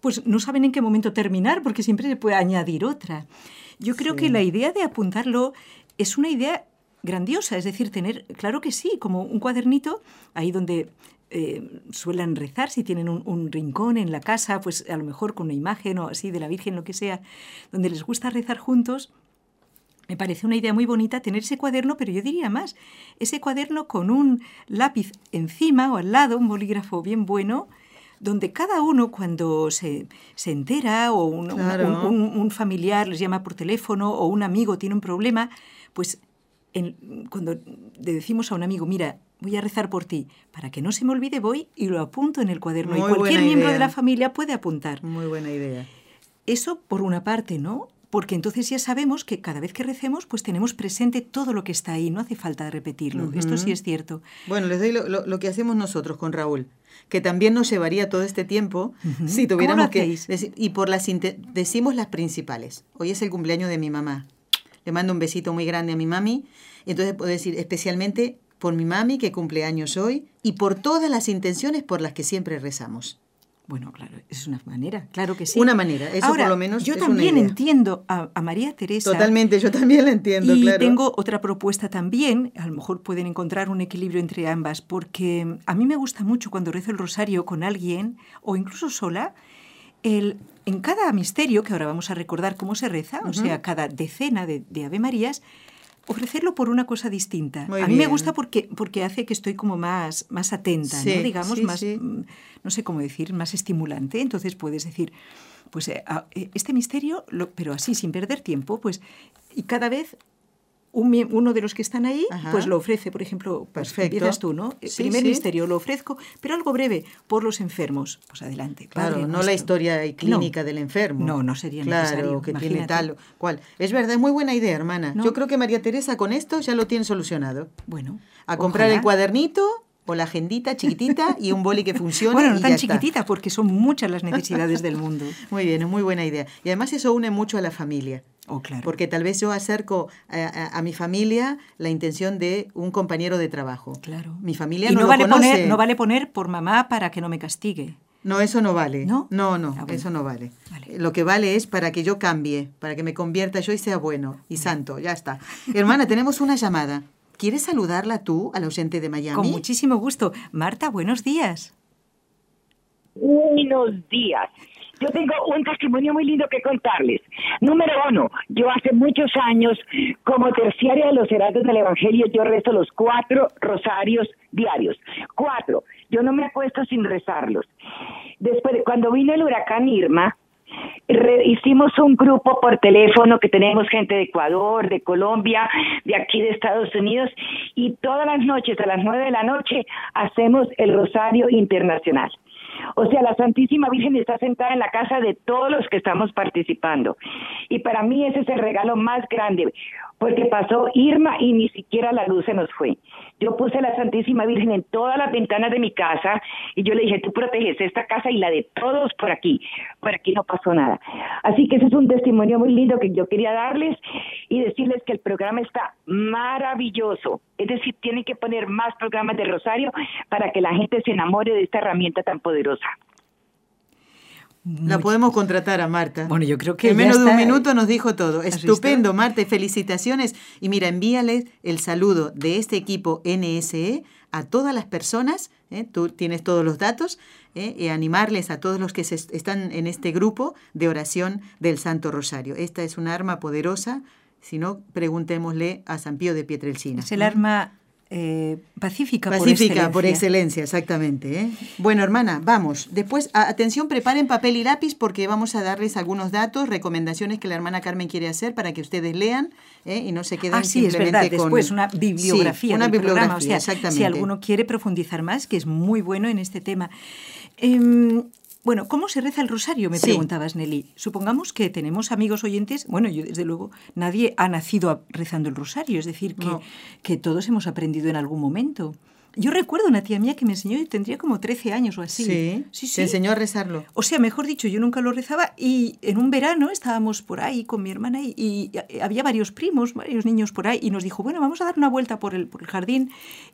pues no saben en qué momento terminar, porque siempre se puede añadir otra. Yo creo que la idea de apuntarlo es una idea grandiosa, es decir, tener, claro que sí, como un cuadernito ahí donde eh, suelen rezar, si tienen un, un, rincón en la casa, pues a lo mejor con una imagen o así de la Virgen, lo que sea, donde les gusta rezar juntos, me parece una idea muy bonita tener ese cuaderno, pero yo diría más, ese cuaderno con un lápiz encima o al lado, un bolígrafo bien bueno, donde cada uno cuando se, se entera o un, un, familiar les llama por teléfono o un amigo tiene un problema, pues cuando le decimos a un amigo, mira, voy a rezar por ti, para que no se me olvide voy y lo apunto en el cuaderno. y cualquier miembro de la familia puede apuntar. Muy buena idea. Eso por una parte, ¿no? Porque entonces ya sabemos que cada vez que recemos, pues tenemos presente todo lo que está ahí, no hace falta repetirlo. Esto sí es cierto. Bueno, les doy lo, que hacemos nosotros con Raúl, que también nos llevaría todo este tiempo si tuviéramos que decir, y por las decimos las principales. Hoy es el cumpleaños de mi mamá. Le mando un besito muy grande a mi mami. Entonces puedo decir especialmente por mi mami que cumple años hoy y por todas las intenciones por las que siempre rezamos. Bueno, claro, es una manera, claro que sí. Una manera, eso por lo menos. Yo también entiendo a, María Teresa. Totalmente, yo también la entiendo, y claro. tengo otra propuesta también, a lo mejor pueden encontrar un equilibrio entre ambas, porque a mí me gusta mucho cuando rezo el rosario con alguien o incluso sola, el, en cada misterio, que ahora vamos a recordar cómo se reza, o sea, cada decena de, de Ave Marías, ofrecerlo por una cosa distinta. a mí me gusta porque, porque hace que estoy como más, más atenta, ¿no? digamos, más, mm, no sé cómo decir, más estimulante. Entonces puedes decir, pues eh, eh, este misterio, pero así, sin perder tiempo, pues, y cada vez uno de los que están ahí, pues lo ofrece, por ejemplo, pues empiezas tú, ¿no? El primer misterio lo ofrezco, pero algo breve, por los enfermos. Pues adelante. Claro, no la historia clínica del enfermo. No, no sería claro, necesario. que tiene tal cual. Es verdad, muy buena idea, hermana. Yo creo que María Teresa con esto ya lo tiene solucionado. Bueno. A comprar el cuadernito o la agendita chiquitita y un boli que funcione. Bueno, no y tan chiquitita, porque son muchas las necesidades del mundo. Muy bien, es muy buena idea. Y además eso une mucho a la familia. Oh, claro. Porque tal vez yo acerco a, mi familia la intención de un compañero de trabajo. Claro. Mi familia y no, vale conoce. Poner, no vale poner por mamá para que no me castigue. No, eso no vale. ¿No? No, no, ah, eso no vale. Lo que vale es para que yo cambie, para que me convierta yo y sea bueno y santo. Ya está. Hermana, tenemos una llamada. ¿Quieres saludarla tú, al oyente de Miami? Con muchísimo gusto. Marta, buenos días. Buenos días. Yo tengo un testimonio muy lindo que contarles. Número uno, yo hace muchos años, como terciaria de los heraldos del Evangelio, yo rezo los cuatro rosarios diarios. Cuatro. Yo no me acuesto sin rezarlos. Después, cuando vino el huracán Irma, hicimos un grupo por teléfono que tenemos gente de Ecuador, de Colombia, de aquí de Estados Unidos y todas las noches a las nueve de la noche hacemos el Rosario Internacional. O sea, la Santísima Virgen está sentada en la casa de todos los que estamos participando. Y para mí ese es el regalo más grande, porque pasó Irma y ni siquiera la luz se nos fue. Yo puse a la Santísima Virgen en todas las ventanas de mi casa y yo le dije, tú proteges esta casa y la de todos por aquí. Por aquí no pasó nada. Así que ese es un testimonio muy lindo que yo quería darles y decirles que el programa está maravilloso. Es decir, tienen que poner más programas de Rosario para que la gente se enamore de esta herramienta tan poderosa. La podemos contratar a Marta. Bueno, yo creo que. En menos de un minuto nos dijo todo. Estupendo, Marta. Felicitaciones. Y mira, envíale el saludo de este equipo NSE a todas las personas. ¿eh? Tú tienes todos los datos. ¿eh? Y animarles a todos los que están en este grupo de oración del Santo Rosario. Esta es un arma poderosa. Si no, preguntémosle a San Pío de Pietrelcina. Es el arma eh, pacífica, pacífica por excelencia. exactamente. ¿eh? Bueno, hermana, vamos. Después, atención, preparen papel y lápiz porque vamos a darles algunos datos, recomendaciones que la hermana Carmen quiere hacer para que ustedes lean ¿eh? y no se queden ah, sí, es verdad. Después una bibliografía. una bibliografía, O sea, exactamente. Si alguno quiere profundizar más, que es muy bueno en este tema. Em, bueno, ¿cómo se reza el rosario? Me preguntabas, Nelly. Supongamos que tenemos amigos oyentes. Bueno, yo desde luego, nadie ha nacido rezando el rosario, es decir, que, que todos hemos aprendido en algún momento. Yo recuerdo una tía mía que me enseñó, y tendría como 13 años o así. Sí, sí, Te enseñó a rezarlo. O sea, mejor dicho, yo nunca lo rezaba y en un verano estábamos por ahí con mi hermana y, y había varios primos, varios niños por ahí y nos dijo, bueno, vamos a dar una vuelta por el, por el jardín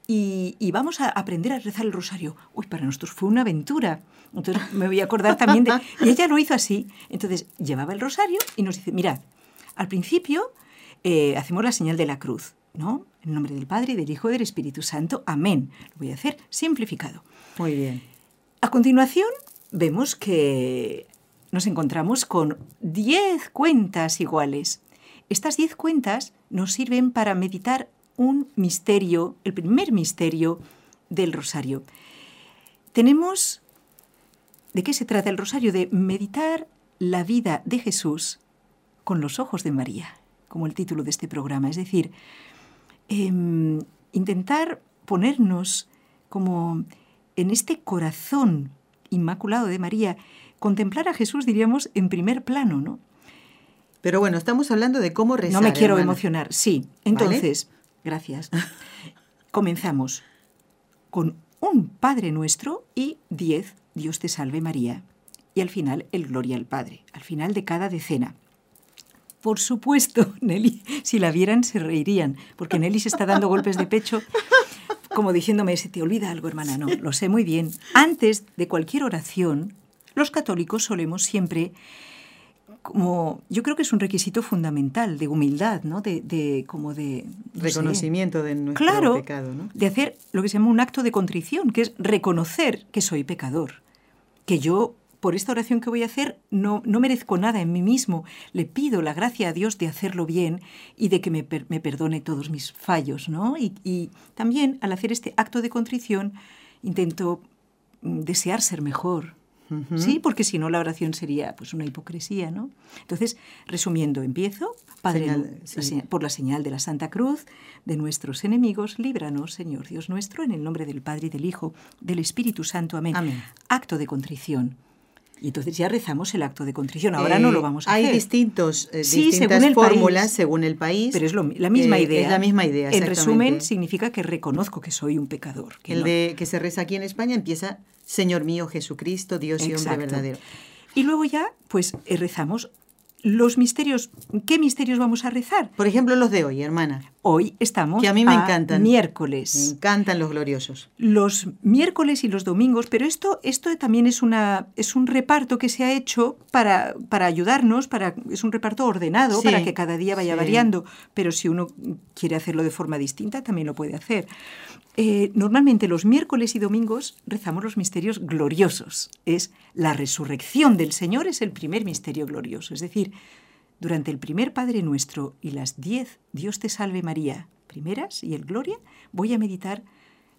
y, y, vamos a aprender a rezar el rosario. Uy, para nosotros fue una aventura. Entonces me voy a acordar también de... Y ella lo hizo así. Entonces llevaba el rosario y nos dice, mirad, al principio eh, hacemos la señal de la cruz, ¿no? En nombre del Padre, del Hijo y del Espíritu Santo. Amén. Lo voy a hacer simplificado. Muy bien. A continuación, vemos que nos encontramos con 10 cuentas iguales. Estas 10 cuentas nos sirven para meditar un misterio, el primer misterio del rosario. Tenemos... ¿De qué se trata el rosario? De meditar la vida de Jesús con los ojos de María, como el título de este programa. Es decir, eh, intentar ponernos como en este corazón inmaculado de María, contemplar a Jesús, diríamos, en primer plano, ¿no? Pero bueno, estamos hablando de cómo rezar. No me quiero hermana. emocionar, sí. Entonces, ¿Vale? gracias. Comenzamos con un Padre Nuestro y diez Dios te salve María. Y al final el Gloria al Padre, al final de cada decena. Por supuesto, Nelly, si la vieran se reirían, porque Nelly se está dando golpes de pecho como diciéndome, se te olvida algo, hermana. No, lo sé muy bien. Antes de cualquier oración, los católicos solemos siempre, como yo creo que es un requisito fundamental de humildad, ¿no? De, de como de no reconocimiento sé, de nuestro claro, pecado, ¿no? De hacer lo que se llama un acto de contrición, que es reconocer que soy pecador, que yo por esta oración que voy a hacer no, no, merezco nada en mí mismo. Le pido la gracia a Dios de hacerlo bien y de que me, per, me perdone todos mis fallos. ¿no? Y, y, también al hacer este acto de contrición intento desear ser mejor. Sí, porque si no la oración sería pues una hipocresía, ¿no? Entonces, resumiendo, empiezo, Padre, señal, sí. por la señal de la Santa Cruz, de nuestros enemigos, líbranos, Señor Dios nuestro, en el nombre del Padre y del Hijo, del Espíritu Santo. Amén. Amén. Acto de contrición. Y entonces ya rezamos el acto de contrición. Ahora eh, no lo vamos a hay hacer. Hay distintos, eh, sí, distintas según fórmulas país, según el país. Pero es lo, la misma eh, idea. Es la misma idea. En resumen, significa que reconozco que soy un pecador. Que el no. de que se reza aquí en España empieza Señor mío Jesucristo, Dios y hombre verdadero. Y luego ya, pues rezamos los misterios. ¿Qué misterios vamos a rezar? Por ejemplo, los de hoy, hermana. Hoy estamos que a mí me encantan. miércoles. Me encantan los gloriosos. Los miércoles y los domingos, pero esto, esto también es, una, es un reparto que se ha hecho para, para ayudarnos, para, es un reparto ordenado Sí, para que cada día vaya sí. variando, pero si uno quiere hacerlo de forma distinta, también lo puede hacer. Eh, normalmente los miércoles y domingos rezamos los misterios gloriosos. Es la resurrección del Señor es el primer misterio glorioso. Es decir, durante el primer Padre Nuestro y las diez Dios te salve María primeras y el Gloria, voy a meditar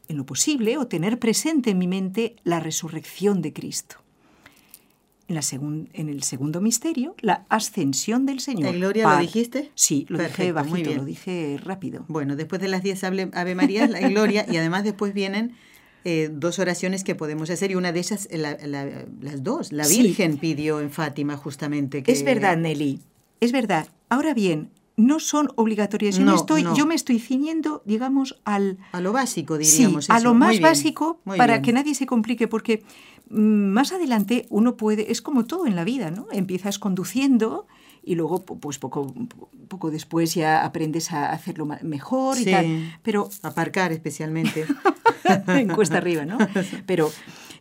en lo posible o tener presente en mi mente la resurrección de Cristo. En, la segun, en el segundo misterio, la ascensión del Señor. ¿El Gloria lo dijiste? Sí, lo Perfecto, dije muy bajito, bien. lo dije rápido. Bueno, después de las 10 Ave, Ave Marías, la Gloria, y además después vienen eh, dos oraciones que podemos hacer, y una de ellas, la, la, las dos. La Sí. Virgen pidió en Fátima justamente que... Es verdad, Nelly, es verdad. Ahora bien, no son obligatorias. Yo, No, me, estoy, no. yo me estoy ciñendo, digamos, al, A lo básico, Sí, diríamos. a eso. lo más básico para bien. que nadie se complique, porque mm, más adelante uno puede, es como todo en la vida, ¿no? Empiezas conduciendo y luego pu- pues poco, poco después ya aprendes a hacerlo mejor y Sí. tal. Pero Aparcar especialmente. en cuesta arriba, ¿no? Pero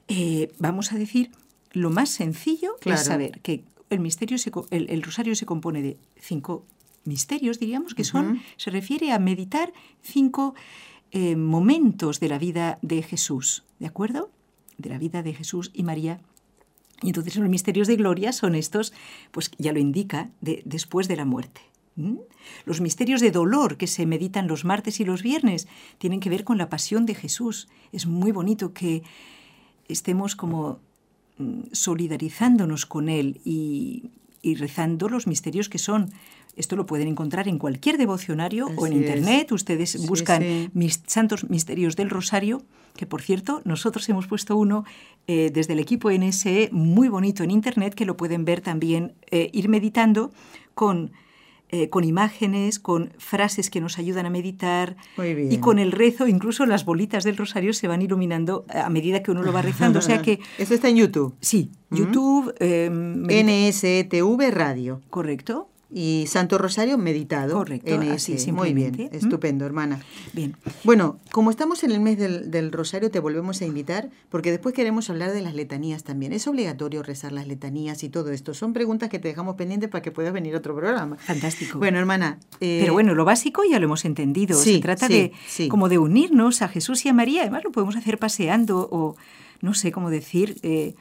eh, vamos a decir, lo más sencillo Claro. es saber que el misterio se el, el rosario se compone de cinco misterios, diríamos, que son, se refiere a meditar cinco eh, momentos de la vida de Jesús, ¿de acuerdo? De la vida de Jesús y María. Y entonces los misterios de gloria son estos, pues ya lo indica, de, después de la muerte. Los misterios de dolor que se meditan los martes y los viernes tienen que ver con la pasión de Jesús. Es muy bonito que estemos como solidarizándonos con Él y, y rezando los misterios que son. Esto lo pueden encontrar en cualquier devocionario o en es. internet. Ustedes Sí, buscan sí. mis santos misterios del Rosario, que por cierto, nosotros hemos puesto uno eh, desde el equipo NSE muy bonito en internet, que lo pueden ver también, eh, ir meditando con eh, con imágenes, con frases que nos ayudan a meditar Muy bien. y con el rezo, incluso las bolitas del rosario se van iluminando a medida que uno lo va rezando. O sea que, Eso está en YouTube. sí, YouTube, eh, medita- NSTV Radio. correcto. Y Santo Rosario meditado. Correcto, así Muy bien, estupendo, hermana. Bien. Bueno, como estamos en el mes del, del Rosario, te volvemos a invitar, porque después queremos hablar de las letanías también. ¿Es obligatorio rezar las letanías y todo esto? Son preguntas que te dejamos pendientes para que puedas venir a otro programa. Fantástico. Bueno, hermana. eh, Pero bueno, lo básico ya lo hemos entendido. sí, Se trata sí, de sí. como de unirnos a Jesús y a María. Además, lo podemos hacer paseando o no sé cómo decir. eh,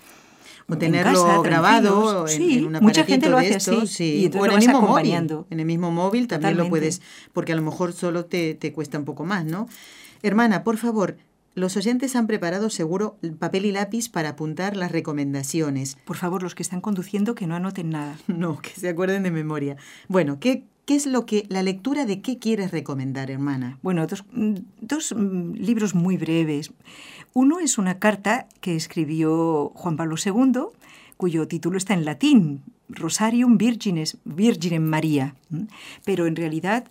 O en tenerlo casa, grabado en, Sí, en un mucha gente lo hace de así. sí. Y entonces o en lo el mismo móvil. En el mismo móvil también lo puedes, porque a lo mejor solo te, te cuesta un poco más, ¿no? Hermana, por favor, los oyentes han preparado seguro papel y lápiz para apuntar las recomendaciones. Por favor, los que están conduciendo, que no anoten nada. No, que se acuerden de memoria. Bueno, ¿qué, qué es lo que, la lectura de qué quieres recomendar, hermana? Bueno, dos, mm, dos, mm, libros muy breves. Uno es una carta que escribió Juan Pablo II, cuyo título está en latín, Rosarium Virgines, Virginem María, pero en realidad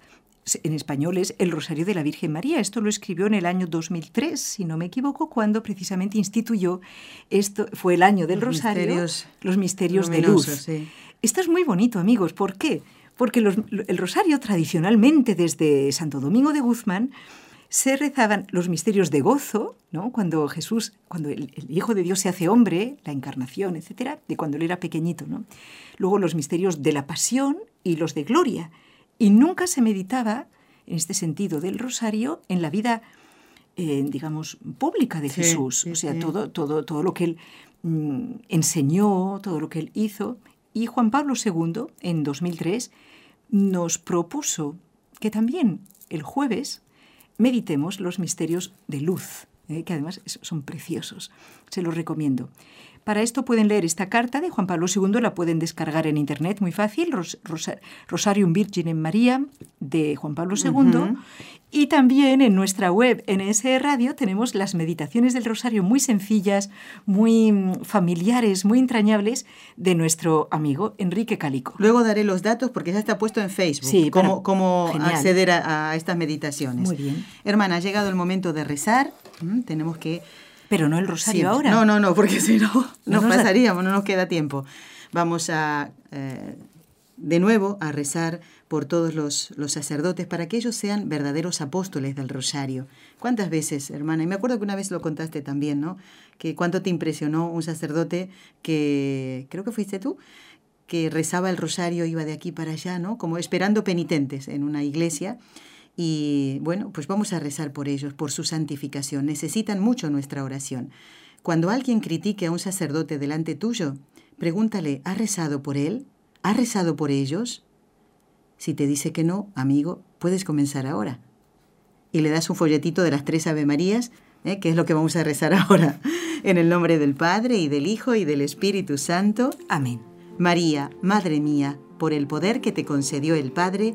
en español es El Rosario de la Virgen María. Esto lo escribió en el año 2003, si no me equivoco, cuando precisamente instituyó, esto fue el año del Los Rosario, misterios los misterios de luz. sí. Esto es muy bonito, amigos. ¿Por qué? Porque los- el rosario tradicionalmente desde Santo Domingo de Guzmán se rezaban los misterios de gozo, ¿no? Cuando Jesús, cuando el, el Hijo de Dios se hace hombre, la encarnación, etcétera, de cuando él era pequeñito, ¿no? Luego los misterios de la pasión y los de gloria. Y nunca se meditaba en este sentido del rosario en la vida eh, digamos, pública de Sí, Jesús. sí, o sea, sí. todo, todo, todo lo que él mm, enseñó, todo lo que él hizo. Y Juan Pablo II, en 2003, nos propuso que también el jueves meditemos los misterios de luz, eh, que además son preciosos. Se los recomiendo. Para esto pueden leer esta carta de Juan Pablo II, la pueden descargar en internet muy fácil, Ros- Rosa- Rosarium Virginem María de Juan Pablo II. Y también en nuestra web NS Radio tenemos las meditaciones del Rosario muy sencillas, muy mm, familiares, muy entrañables de nuestro amigo Enrique Calico. Luego daré los datos porque ya está puesto en Facebook. Sí, cómo, acceder a, a estas meditaciones. Muy bien. Hermana, ha llegado el momento de rezar. Mm, Tenemos que Pero no el Rosario ahora. No, no, no, porque si no nos nos da- pasaríamos, no nos queda tiempo. Vamos a, eh, de nuevo, a rezar por todos los, los sacerdotes para que ellos sean verdaderos apóstoles del rosario. ¿Cuántas veces, hermana? Y me acuerdo que una vez lo contaste también, ¿no? Que cuánto te impresionó un sacerdote que, creo que fuiste tú, que rezaba el rosario, iba de aquí para allá, ¿no? Como esperando penitentes en una iglesia. Y bueno, pues vamos a rezar por ellos, por su santificación. Necesitan mucho nuestra oración. Cuando alguien critique a un sacerdote delante tuyo, pregúntale, ¿has rezado por él? ¿Has rezado por ellos? Si te dice que no, amigo, puedes comenzar ahora. Y le das un folletito de las tres Ave Marías, ¿eh? que es lo que vamos a rezar ahora. En el nombre del Padre y del Hijo y del Espíritu Santo. Amén. María, Madre mía, por el poder que te concedió el Padre,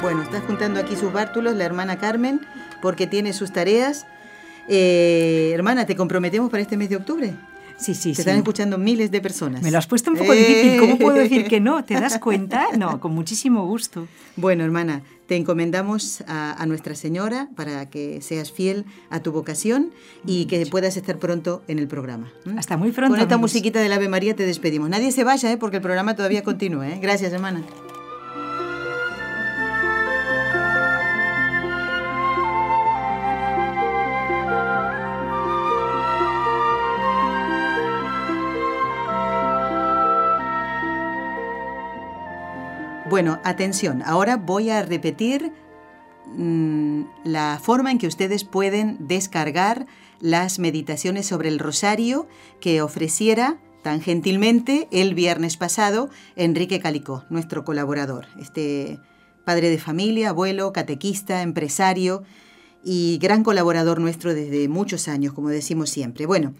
Bueno, está juntando aquí sus bártulos la hermana Carmen porque tiene sus tareas. Eh, hermana, ¿te comprometemos para este mes de octubre? Sí, sí, Te están escuchando miles de personas. Me lo has puesto un poco difícil. ¿Cómo puedo decir que no? ¿Te das cuenta? No, con muchísimo gusto. Bueno, hermana, te encomendamos a, a, Nuestra Señora para que seas fiel a tu vocación y que puedas estar pronto en el programa. Hasta muy pronto. Con esta amigos. musiquita del Ave María te despedimos. Nadie se vaya, ¿eh? porque el programa todavía continúa. ¿eh? Gracias, hermana. Bueno, atención, ahora voy a repetir mmm, la forma en que ustedes pueden descargar las meditaciones sobre el rosario que ofreciera tan gentilmente el viernes pasado Enrique Calicó, nuestro colaborador, este padre de familia, abuelo, catequista, empresario y gran colaborador nuestro desde muchos años, como decimos siempre. Bueno,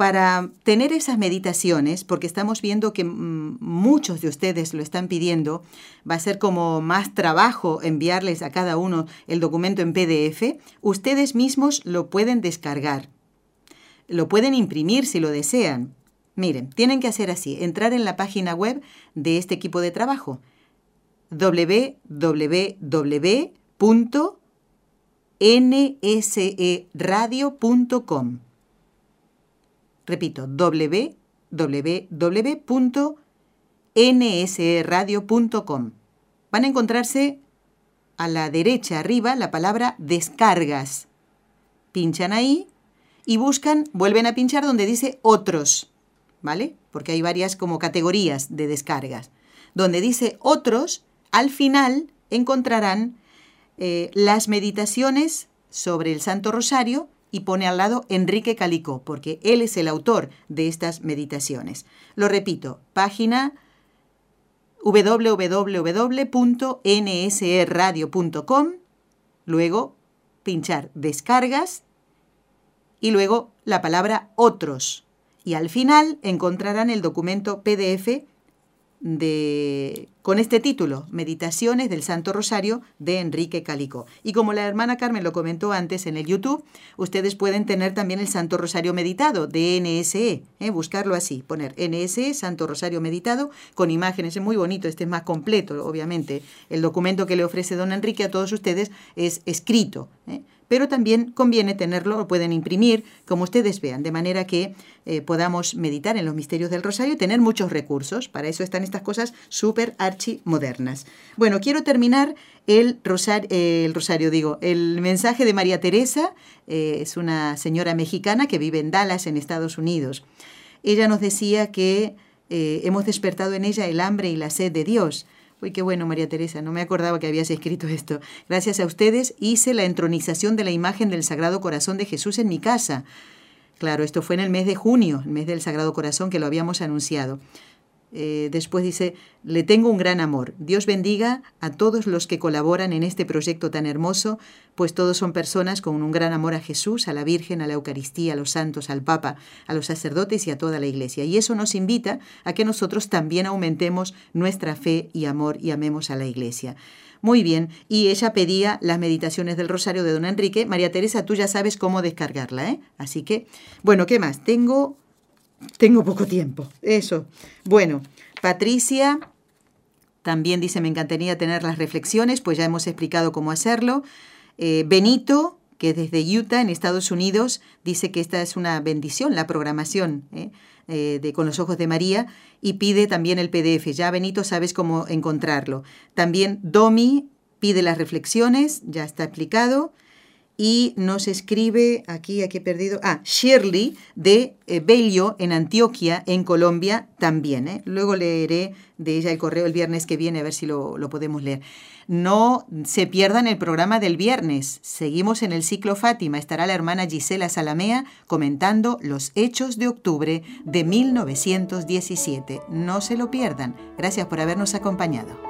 para tener esas meditaciones, porque estamos viendo que muchos de ustedes lo están pidiendo, va a ser como más trabajo enviarles a cada uno el documento en PDF, ustedes mismos lo pueden descargar. Lo pueden imprimir si lo desean. Miren, tienen que hacer así, entrar en la página web de este equipo de trabajo, www.nseradio.com. Repito, www.nsradio.com. Van a encontrarse a la derecha arriba la palabra descargas. Pinchan ahí y buscan, vuelven a pinchar donde dice otros, ¿vale? Porque hay varias como categorías de descargas. Donde dice otros, al final encontrarán eh, las meditaciones sobre el Santo Rosario y pone al lado Enrique Calicó, porque él es el autor de estas meditaciones. Lo repito, página www.nsradio.com, luego pinchar descargas y luego la palabra otros. Y al final encontrarán el documento PDF de, con este título, Meditaciones del Santo Rosario de Enrique Calico. Y como la hermana Carmen lo comentó antes en el YouTube, ustedes pueden tener también el Santo Rosario Meditado de NSE, ¿eh? buscarlo así, poner NSE, Santo Rosario Meditado, con imágenes, es muy bonito, este es más completo, obviamente. El documento que le ofrece don Enrique a todos ustedes es escrito. ¿eh? Pero también conviene tenerlo, lo pueden imprimir, como ustedes vean, de manera que eh, podamos meditar en los misterios del rosario y tener muchos recursos. Para eso están estas cosas súper archi modernas. Bueno, quiero terminar el, rosar, eh, el rosario, digo, el mensaje de María Teresa, eh, es una señora mexicana que vive en Dallas, en Estados Unidos. Ella nos decía que hemos despertado en ella el hambre y la sed de Dios. Uy, qué bueno, María Teresa, no me acordaba que habías escrito esto. Gracias a ustedes hice la entronización de la imagen del Sagrado Corazón de Jesús en mi casa. Claro, esto fue en el mes de junio, el mes del Sagrado Corazón, que lo habíamos anunciado. Eh, después dice, le tengo un gran amor. Dios bendiga a todos los que colaboran en este proyecto tan hermoso, pues todos son personas con un gran amor a Jesús, a la Virgen, a la Eucaristía, a los santos, al Papa, a los sacerdotes y a toda la Iglesia. Y eso nos invita a que nosotros también aumentemos nuestra fe y amor y amemos a la Iglesia. Muy bien, y ella pedía las meditaciones del Rosario de Don Enrique. María Teresa, tú ya sabes cómo descargarla, ¿eh? Así que, bueno, ¿qué más? Tengo tengo poco tiempo. Eso. Bueno, Patricia también dice, me encantaría tener las reflexiones, pues ya hemos explicado cómo hacerlo. Eh, Benito, que desde Utah, en Estados Unidos, dice que esta es una bendición, la programación ¿eh? Eh, de Con los Ojos de María, y pide también el PDF. Ya, Benito, sabes cómo encontrarlo. También Domi pide las reflexiones, ya está explicado y nos escribe aquí, aquí he perdido, ah, Shirley de eh, Bello en Antioquia, en Colombia también. ¿eh? Luego leeré de ella el correo el viernes que viene, a ver si lo, lo podemos leer. No se pierdan el programa del viernes. Seguimos en el ciclo Fátima. Estará la hermana Gisela Salamea comentando los hechos de octubre de 1917. No se lo pierdan. Gracias por habernos acompañado.